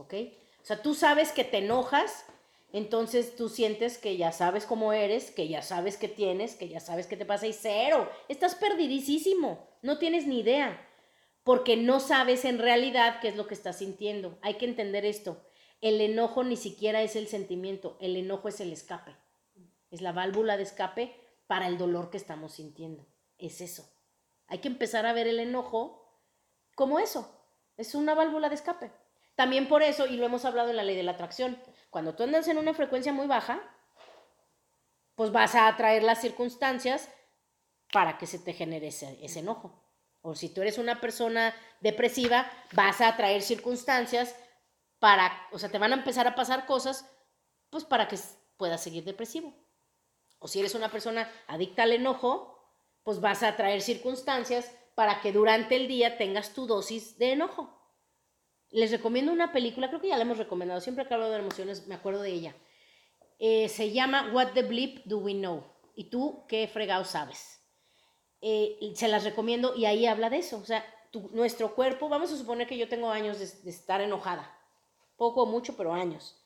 ¿ok? O sea, tú sabes que te enojas, entonces tú sientes que ya sabes cómo eres, que ya sabes qué tienes, que ya sabes qué te pasa y cero. Estás perdidísimo, no tienes ni idea, porque no sabes en realidad qué es lo que estás sintiendo. Hay que entender esto. El enojo ni siquiera es el sentimiento, el enojo es el escape. Es la válvula de escape para el dolor que estamos sintiendo. Es eso. Hay que empezar a ver el enojo como eso. Es una válvula de escape. También por eso, y lo hemos hablado en la ley de la atracción, cuando tú andas en una frecuencia muy baja, pues vas a atraer las circunstancias para que se te genere ese, enojo. O si tú eres una persona depresiva, vas a atraer circunstancias para, o sea, te van a empezar a pasar cosas, pues para que puedas seguir depresivo. O si eres una persona adicta al enojo, pues vas a atraer circunstancias para que durante el día tengas tu dosis de enojo. Les recomiendo una película, creo que ya la hemos recomendado, siempre que hablo de emociones me acuerdo de ella. Eh, se llama What the Bleep Do We Know? ¿Y tú qué fregado sabes? Eh, se las recomiendo y ahí habla de eso. O sea, nuestro cuerpo, vamos a suponer que yo tengo años de, estar enojada, poco o mucho, pero años.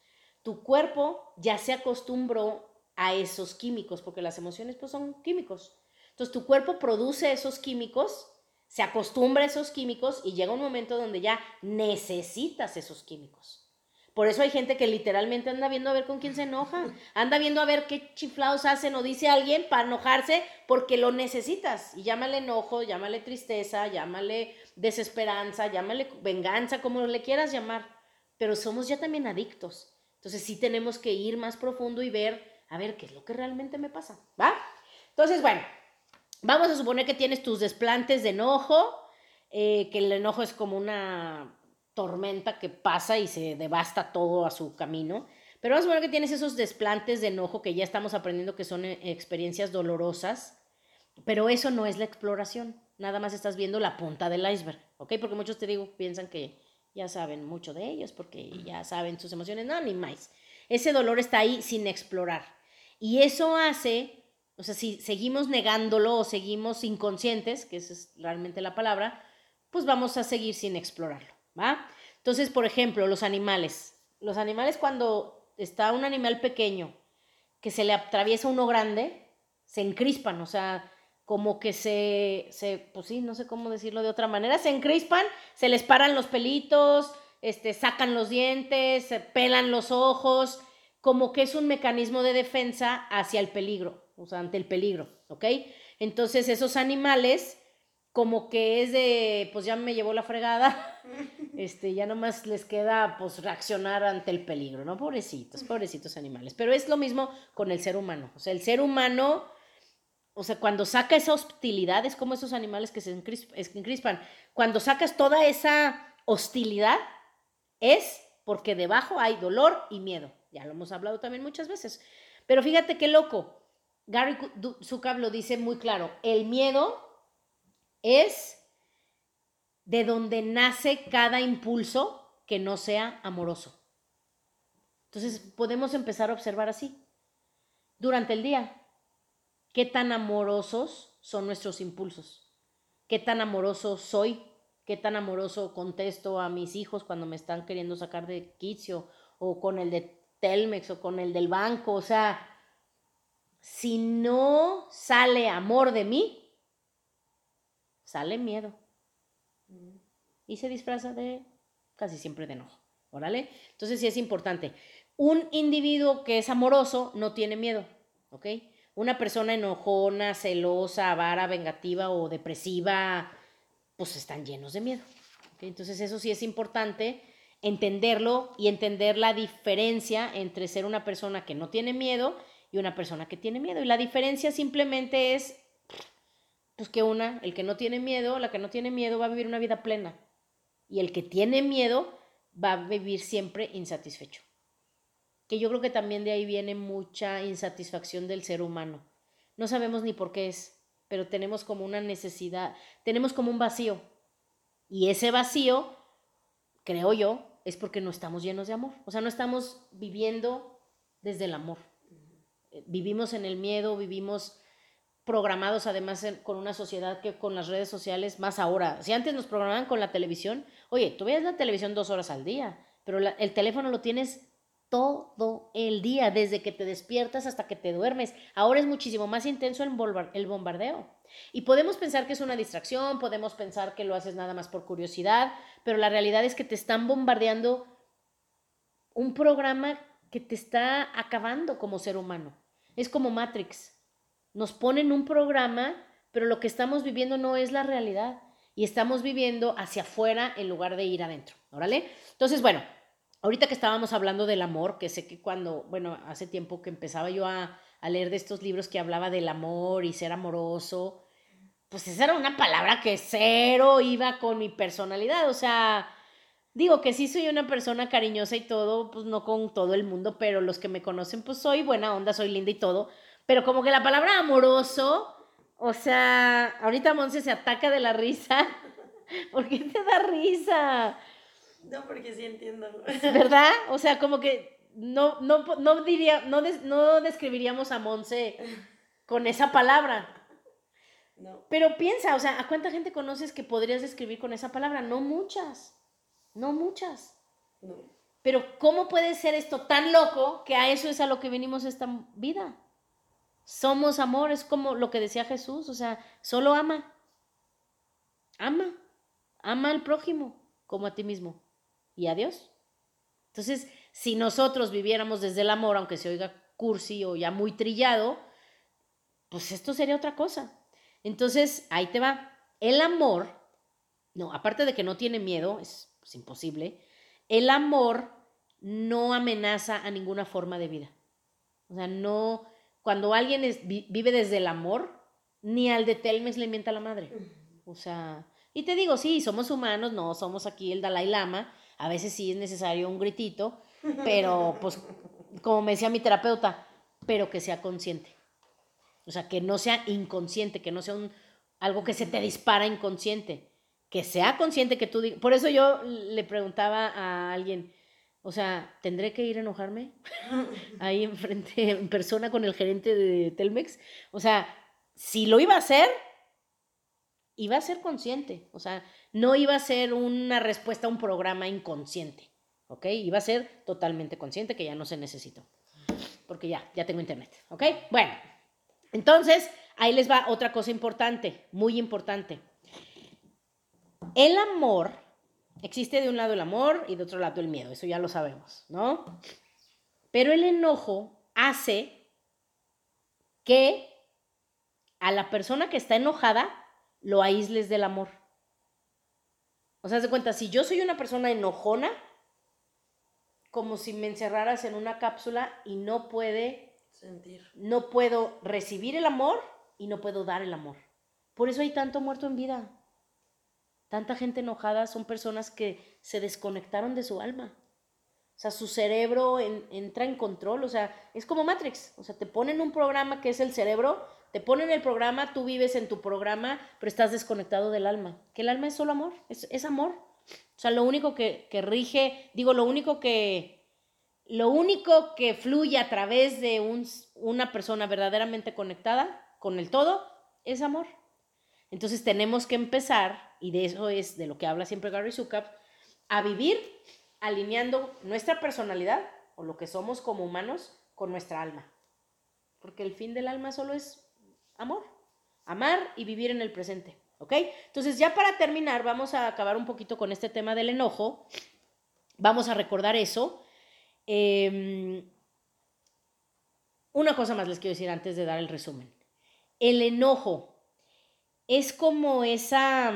Tu cuerpo ya se acostumbró a esos químicos, porque las emociones pues son químicos. Entonces tu cuerpo produce esos químicos se acostumbra a esos químicos y llega un momento donde ya necesitas esos químicos. Por eso hay gente que literalmente anda viendo a ver con quién se enoja, anda viendo a ver qué chiflados hacen o dice alguien para enojarse porque lo necesitas. Y llámale enojo, llámale tristeza, llámale desesperanza, llámale venganza, como le quieras llamar. Pero somos ya también adictos. Entonces sí tenemos que ir más profundo y ver, a ver, qué es lo que realmente me pasa, ¿va? Entonces, bueno, Vamos a suponer que tienes tus desplantes de enojo, eh, que el enojo es como una tormenta que pasa y se devasta todo a su camino. Pero vamos a suponer que tienes esos desplantes de enojo que ya estamos aprendiendo que son eh, experiencias dolorosas. Pero eso no es la exploración, nada más estás viendo la punta del iceberg, ¿ok? Porque muchos te digo, piensan que ya saben mucho de ellos, porque ya saben sus emociones, no, ni más. Ese dolor está ahí sin explorar. Y eso hace, o sea, si seguimos negándolo o seguimos inconscientes, que esa es realmente la palabra, pues vamos a seguir sin explorarlo, ¿va? Entonces, por ejemplo, los animales. Los animales cuando está un animal pequeño que se le atraviesa uno grande, se encrispan, o sea, como que se, se, pues sí, no sé cómo decirlo de otra manera, se encrispan, se les paran los pelitos, este, sacan los dientes, se pelan los ojos, como que es un mecanismo de defensa hacia el peligro, o sea, ante el peligro, ¿ok? Entonces esos animales, como que es de, pues ya me llevó la fregada, [laughs] este, ya nomás les queda, pues, reaccionar ante el peligro, ¿no? Pobrecitos, pobrecitos animales. Pero es lo mismo con el ser humano, o sea, el ser humano o sea, cuando saca esa hostilidad, es como esos animales que se encrispan. Cuando sacas toda esa hostilidad, es porque debajo hay dolor y miedo. Ya lo hemos hablado también muchas veces. Pero fíjate qué loco. Gary Zukav lo dice muy claro. El miedo es de donde nace cada impulso que no sea amoroso. Entonces podemos empezar a observar así. Durante el día, qué tan amorosos son nuestros impulsos, qué tan amoroso soy, qué tan amoroso contesto a mis hijos cuando me están queriendo sacar de quicio o con el de Telmex o con el del banco, o sea, si no sale amor de mí, sale miedo. Y se disfraza de casi siempre de enojo. ¿Órale? Entonces sí es importante. Un individuo que es amoroso no tiene miedo, ¿ok? una persona enojona, celosa, avara, vengativa o depresiva, pues están llenos de miedo. Entonces eso sí es importante entenderlo y entender la diferencia entre ser una persona que no tiene miedo y una persona que tiene miedo. Y la diferencia simplemente es pues que una, el que no tiene miedo, la que no tiene miedo va a vivir una vida plena. Y el que tiene miedo va a vivir siempre insatisfecho que yo creo que también de ahí viene mucha insatisfacción del ser humano. No sabemos ni por qué es, pero tenemos como una necesidad, tenemos como un vacío. Y ese vacío, creo yo, es porque no estamos llenos de amor. O sea, no estamos viviendo desde el amor. Vivimos en el miedo, vivimos programados además con una sociedad que con las redes sociales, más ahora, si antes nos programaban con la televisión, oye, tú ves la televisión dos horas al día, pero el teléfono lo tienes todo el día, desde que te despiertas hasta que te duermes. Ahora es muchísimo más intenso el, bombardeo. Y podemos pensar que es una distracción, podemos pensar que lo haces nada más por curiosidad, pero la realidad es que te están bombardeando un programa que te está acabando como ser humano. Es como Matrix. Nos ponen un programa, pero lo que estamos viviendo no es la realidad. Y estamos viviendo hacia afuera en lugar de ir adentro. ¿Órale? Entonces, bueno, Ahorita que estábamos hablando del amor, que sé que cuando, bueno, hace tiempo que empezaba yo a, leer de estos libros que hablaba del amor y ser amoroso, pues esa era una palabra que cero iba con mi personalidad. O sea, digo que sí soy una persona cariñosa y todo, pues no con todo el mundo, pero los que me conocen, pues soy buena onda, soy linda y todo. Pero como que la palabra amoroso, o sea, ahorita Monse se ataca de la risa. [laughs] ¿Por qué te da risa? No, porque sí entiendo. [laughs] ¿Verdad? O sea, como que no, no, no diría, no, no describiríamos a Monse con esa palabra. No. Pero piensa, o sea, ¿a cuánta gente conoces que podrías describir con esa palabra? No muchas. No muchas. No. Pero ¿cómo puede ser esto tan loco que a eso es a lo que venimos esta vida? Somos amor, es como lo que decía Jesús, o sea, solo ama. Ama. Ama al prójimo como a ti mismo y adiós. Entonces, si nosotros viviéramos desde el amor, aunque se oiga cursi o ya muy trillado, pues esto sería otra cosa. Entonces, ahí te va. El amor, no, aparte de que no tiene miedo, es, imposible, el amor no amenaza a ninguna forma de vida. O sea, no, cuando alguien vive desde el amor, ni al de Telmes le mienta la madre. O sea, y te digo, sí, somos humanos, no somos aquí el Dalai Lama, a veces sí es necesario un gritito, pero pues como me decía mi terapeuta, pero que sea consciente. O sea, que no sea inconsciente, que no sea un, algo que se te dispara inconsciente. Que sea consciente que tú digas. Por eso yo le preguntaba a alguien, o sea, ¿tendré que ir a enojarme? [laughs] Ahí enfrente, en persona con el gerente de Telmex. O sea, si lo iba a hacer, iba a ser consciente. O sea, no iba a ser una respuesta a un programa inconsciente. ¿Ok? Iba a ser totalmente consciente que ya no se necesitó. Porque ya, ya tengo internet. ¿Ok? Bueno, entonces, ahí les va otra cosa importante, muy importante. El amor, existe de un lado el amor y de otro lado el miedo, eso ya lo sabemos, ¿no? Pero el enojo hace que a la persona que está enojada lo aísles del amor. O sea, de cuenta, si yo soy una persona enojona, como si me encerraras en una cápsula y no puede sentir. No puedo recibir el amor y no puedo dar el amor. Por eso hay tanto muerto en vida. Tanta gente enojada son personas que se desconectaron de su alma. O sea, su cerebro entra en control. O sea, es como Matrix. O sea, te ponen un programa que es el cerebro, te ponen el programa, tú vives en tu programa, pero estás desconectado del alma. Que el alma es solo amor, es, amor. O sea, lo único que, que rige, digo, lo único que, lo único que fluye a través de un, una persona verdaderamente conectada con el todo es amor. Entonces tenemos que empezar, y de eso es de lo que habla siempre Gary Zukav, a vivir alineando nuestra personalidad o lo que somos como humanos con nuestra alma. Porque el fin del alma solo es amor. Amar y vivir en el presente. ¿Ok? Entonces, ya para terminar, vamos a acabar un poquito con este tema del enojo. Vamos a recordar eso. Em, una cosa más les quiero decir antes de dar el resumen. El enojo es como esa,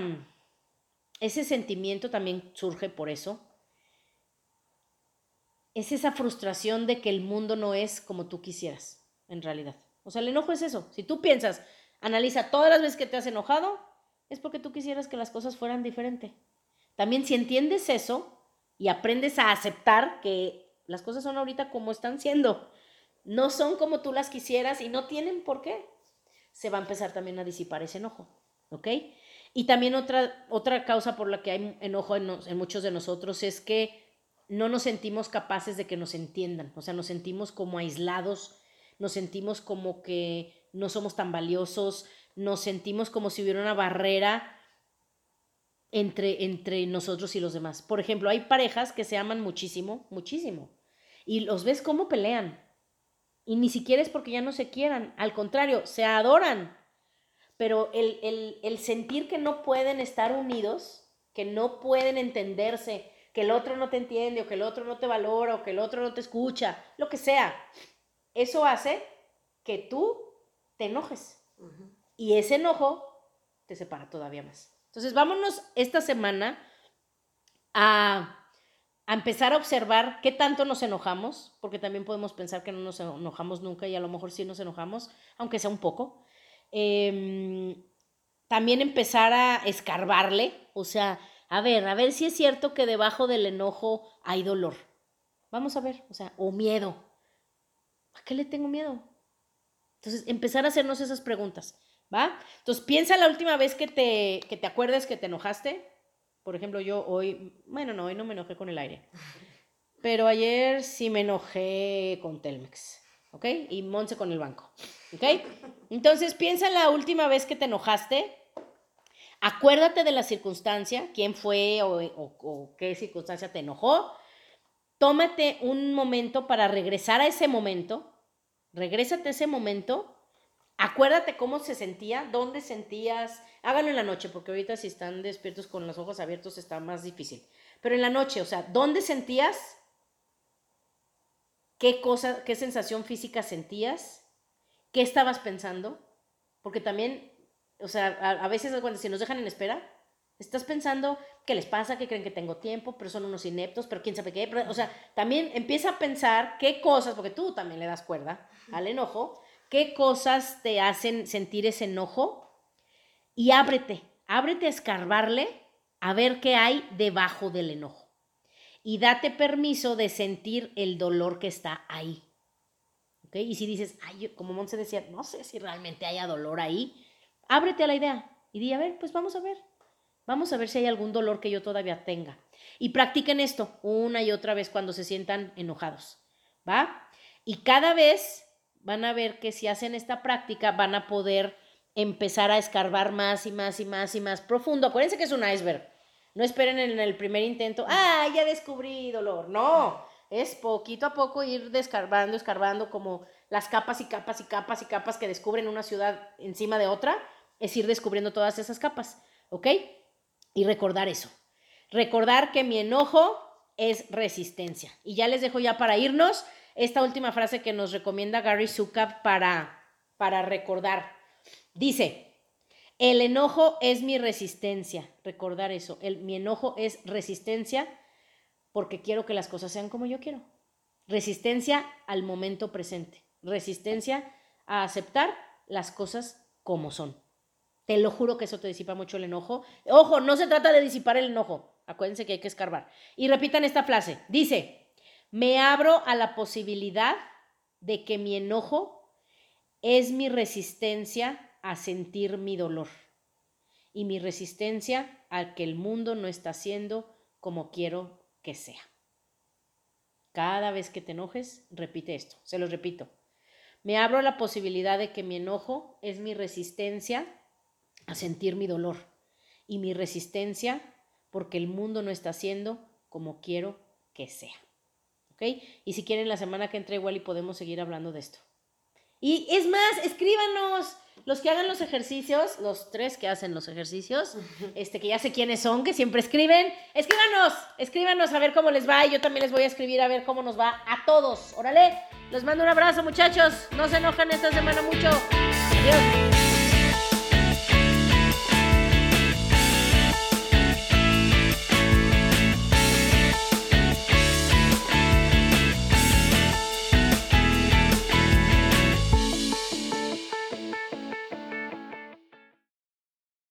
ese sentimiento también surge por eso. Es esa frustración de que el mundo no es como tú quisieras, en realidad. O sea, el enojo es eso. Si tú piensas, analiza todas las veces que te has enojado, es porque tú quisieras que las cosas fueran diferente. También si entiendes eso y aprendes a aceptar que las cosas son ahorita como están siendo, no son como tú las quisieras y no tienen por qué, se va a empezar también a disipar ese enojo, ¿ok? Y también otra, otra causa por la que hay enojo en, muchos de nosotros es que no nos sentimos capaces de que nos entiendan, o sea, nos sentimos como aislados nos sentimos como que no somos tan valiosos, nos sentimos como si hubiera una barrera entre, entre nosotros y los demás. Por ejemplo, hay parejas que se aman muchísimo, muchísimo, y los ves cómo pelean. Y ni siquiera es porque ya no se quieran, al contrario, se adoran. Pero el, el, el sentir que no pueden estar unidos, que no pueden entenderse, que el otro no te entiende, o que el otro no te valora, o que el otro no te escucha, lo que sea, eso hace que tú te enojes. Y ese enojo te separa todavía más. Entonces, vámonos esta semana a, a, empezar a observar qué tanto nos enojamos, porque también podemos pensar que no nos enojamos nunca y a lo mejor sí nos enojamos, aunque sea un poco. Em, también empezar a escarbarle, o sea, a ver, a ver si es cierto que debajo del enojo hay dolor. Vamos a ver, o sea, o miedo, ¿A qué le tengo miedo? Entonces, empezar a hacernos esas preguntas, ¿va? Entonces, piensa la última vez que te, que te acuerdes que te enojaste. Por ejemplo, yo hoy, bueno, no, hoy no me enojé con el aire. Pero ayer sí me enojé con Telmex, ¿ok? Y Monse con el banco, ¿ok? Entonces, piensa la última vez que te enojaste. Acuérdate de la circunstancia, quién fue o, o qué circunstancia te enojó tómate un momento para regresar a ese momento, regrésate a ese momento, acuérdate cómo se sentía, dónde sentías, háganlo en la noche, porque ahorita si están despiertos con los ojos abiertos está más difícil, pero en la noche, o sea, ¿dónde sentías? ¿Qué cosa, qué sensación física sentías? ¿Qué estabas pensando? Porque también, o sea, a, veces cuando si nos dejan en espera, estás pensando, ¿qué les pasa? Que creen que tengo tiempo, pero son unos ineptos, pero quién sabe qué. o sea, también empieza a pensar qué cosas, porque tú también le das cuerda al enojo, qué cosas te hacen sentir ese enojo y ábrete, ábrete a escarbarle a ver qué hay debajo del enojo. Y date permiso de sentir el dolor que está ahí. ¿ok? Y si dices, ay, como Monse decía, no sé si realmente haya dolor ahí, ábrete a la idea y di, a ver, pues vamos a ver. Vamos a ver si hay algún dolor que yo todavía tenga. Y practiquen esto una y otra vez cuando se sientan enojados, ¿va? Y cada vez van a ver que si hacen esta práctica van a poder empezar a escarbar más y más y más y más profundo. Acuérdense que es un iceberg. No esperen en el primer intento, ah, ya descubrí dolor. No, es poquito a poco ir descarbando, escarbando como las capas y capas y capas y capas que descubren una ciudad encima de otra, es ir descubriendo todas esas capas, ¿ok? Y recordar eso. Recordar que mi enojo es resistencia. Y ya les dejo ya para irnos esta última frase que nos recomienda Gary Zukav para, para recordar. Dice, el enojo es mi resistencia. Recordar eso. El, mi enojo es resistencia porque quiero que las cosas sean como yo quiero. Resistencia al momento presente. Resistencia a aceptar las cosas como son. Te lo juro que eso te disipa mucho el enojo. Ojo, no se trata de disipar el enojo. Acuérdense que hay que escarbar. Y repitan esta frase. Dice, me abro a la posibilidad de que mi enojo es mi resistencia a sentir mi dolor y mi resistencia a que el mundo no está siendo como quiero que sea. Cada vez que te enojes, repite esto, se lo repito. Me abro a la posibilidad de que mi enojo es mi resistencia a sentir mi dolor y mi resistencia porque el mundo no está siendo como quiero que sea. ¿Ok? Y si quieren la semana que entra igual y podemos seguir hablando de esto. Y es más, escríbanos los que hagan los ejercicios, los tres que hacen los ejercicios, [laughs] este que ya sé quiénes son, que siempre escriben, escríbanos, escríbanos a ver cómo les va y yo también les voy a escribir a ver cómo nos va a todos. Órale, los mando un abrazo muchachos, no se enojan esta semana mucho. Adiós.